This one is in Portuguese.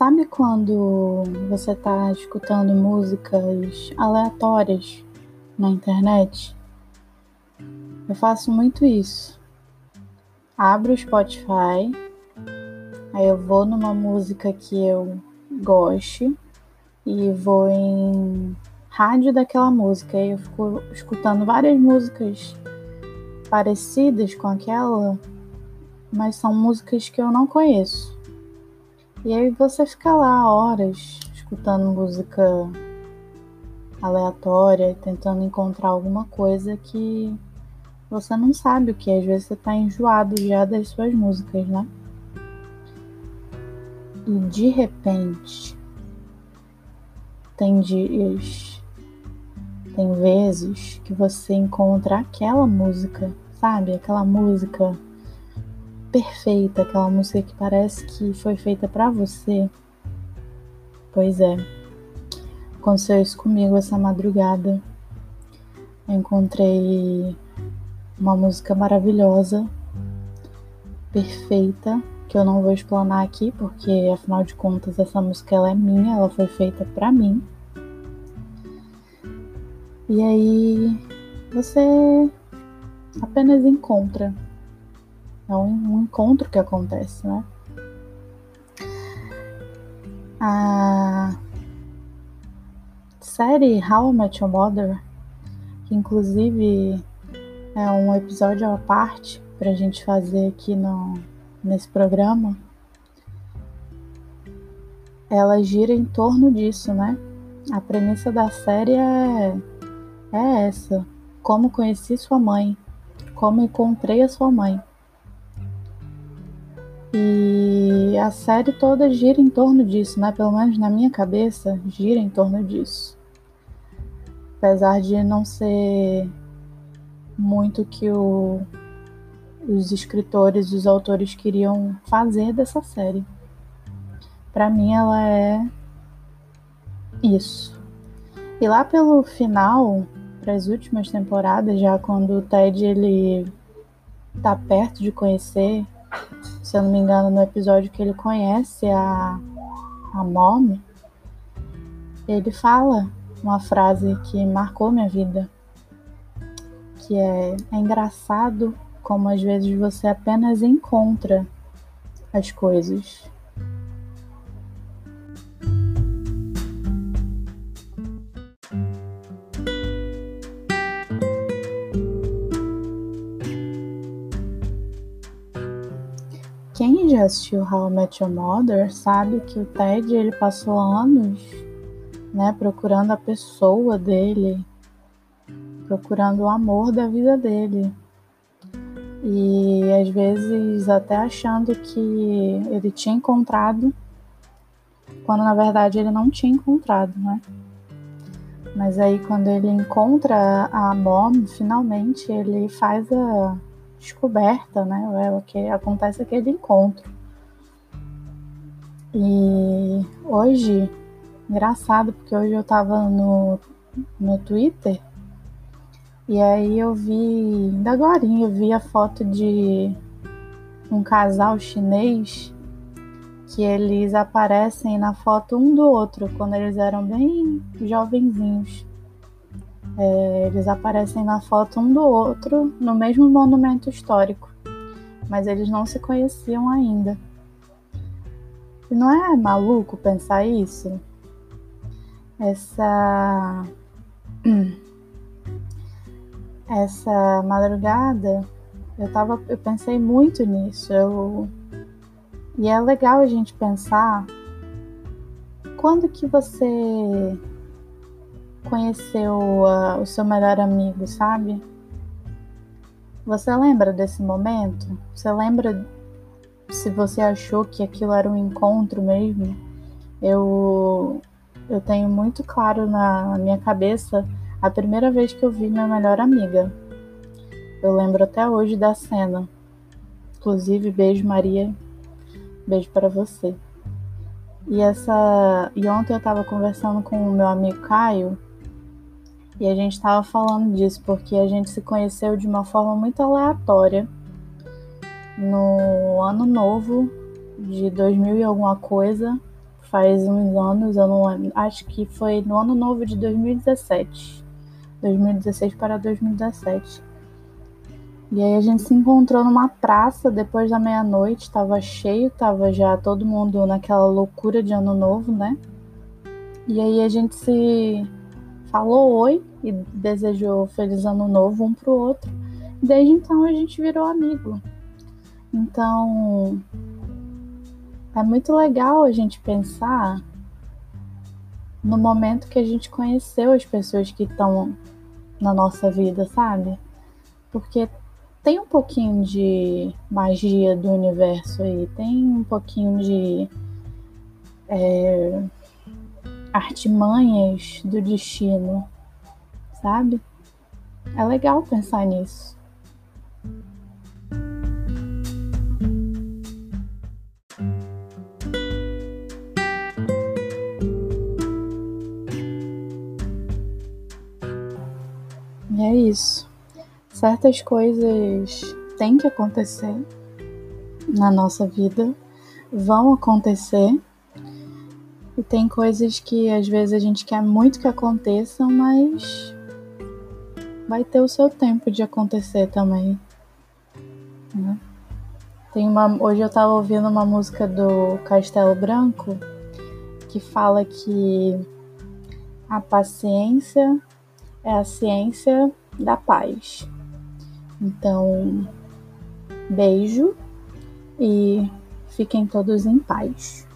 Sabe quando você está escutando músicas aleatórias na internet? Eu faço muito isso. Abro o Spotify, aí eu vou numa música que eu goste e vou em rádio daquela música. Aí eu fico escutando várias músicas parecidas com aquela, mas são músicas que eu não conheço. E aí você fica lá horas escutando música aleatória, tentando encontrar alguma coisa que você não sabe o que. Às vezes você tá enjoado já das suas músicas, né? E de repente, tem dias, tem vezes que você encontra aquela música, sabe? Aquela música perfeita, aquela música que parece que foi feita para você. Pois é, aconteceu isso comigo essa madrugada. Eu encontrei uma música maravilhosa, perfeita, que eu não vou explanar aqui, porque afinal de contas essa música ela é minha, ela foi feita para mim. E aí você apenas encontra é um, um encontro que acontece, né? A série How I Met Your Mother, que inclusive é um episódio à parte para a gente fazer aqui no, nesse programa, ela gira em torno disso, né? A premissa da série é, é essa: como conheci sua mãe, como encontrei a sua mãe. E a série toda gira em torno disso, né? Pelo menos na minha cabeça, gira em torno disso. Apesar de não ser muito que o, os escritores, os autores queriam fazer dessa série. Para mim, ela é isso. E lá pelo final, para as últimas temporadas, já quando o Ted ele tá perto de conhecer se eu não me engano, no episódio que ele conhece a, a Mom, ele fala uma frase que marcou minha vida, que é, é engraçado como às vezes você apenas encontra as coisas. Quem já assistiu How I Met Your Mother sabe que o Ted ele passou anos, né, procurando a pessoa dele, procurando o amor da vida dele. E às vezes até achando que ele tinha encontrado, quando na verdade ele não tinha encontrado, né? Mas aí quando ele encontra a Mom, finalmente ele faz a descoberta, né? É o que acontece aquele encontro. E hoje, engraçado, porque hoje eu tava no, no Twitter e aí eu vi, ainda agora eu vi a foto de um casal chinês que eles aparecem na foto um do outro quando eles eram bem jovenzinhos. É, eles aparecem na foto um do outro no mesmo monumento histórico, mas eles não se conheciam ainda. E não é maluco pensar isso? Essa. Essa madrugada eu, tava, eu pensei muito nisso. Eu, e é legal a gente pensar quando que você conheceu uh, o seu melhor amigo, sabe? Você lembra desse momento? Você lembra se você achou que aquilo era um encontro mesmo? Eu eu tenho muito claro na minha cabeça a primeira vez que eu vi minha melhor amiga. Eu lembro até hoje da cena. Inclusive, beijo Maria. Beijo para você. E essa e ontem eu estava conversando com o meu amigo Caio e a gente estava falando disso porque a gente se conheceu de uma forma muito aleatória no ano novo de 2000 e alguma coisa. faz uns anos, eu não acho que foi no ano novo de 2017. 2016 para 2017. E aí a gente se encontrou numa praça depois da meia-noite, tava cheio, tava já todo mundo naquela loucura de ano novo, né? E aí a gente se falou oi e desejou feliz ano novo um pro outro. Desde então a gente virou amigo. Então é muito legal a gente pensar no momento que a gente conheceu as pessoas que estão na nossa vida, sabe? Porque tem um pouquinho de magia do universo aí, tem um pouquinho de é, artimanhas do destino, sabe? É legal pensar nisso. E é isso certas coisas têm que acontecer na nossa vida, vão acontecer. E tem coisas que às vezes a gente quer muito que aconteçam, mas vai ter o seu tempo de acontecer também. Né? Tem uma, hoje eu estava ouvindo uma música do Castelo Branco que fala que a paciência é a ciência da paz. Então, beijo e fiquem todos em paz.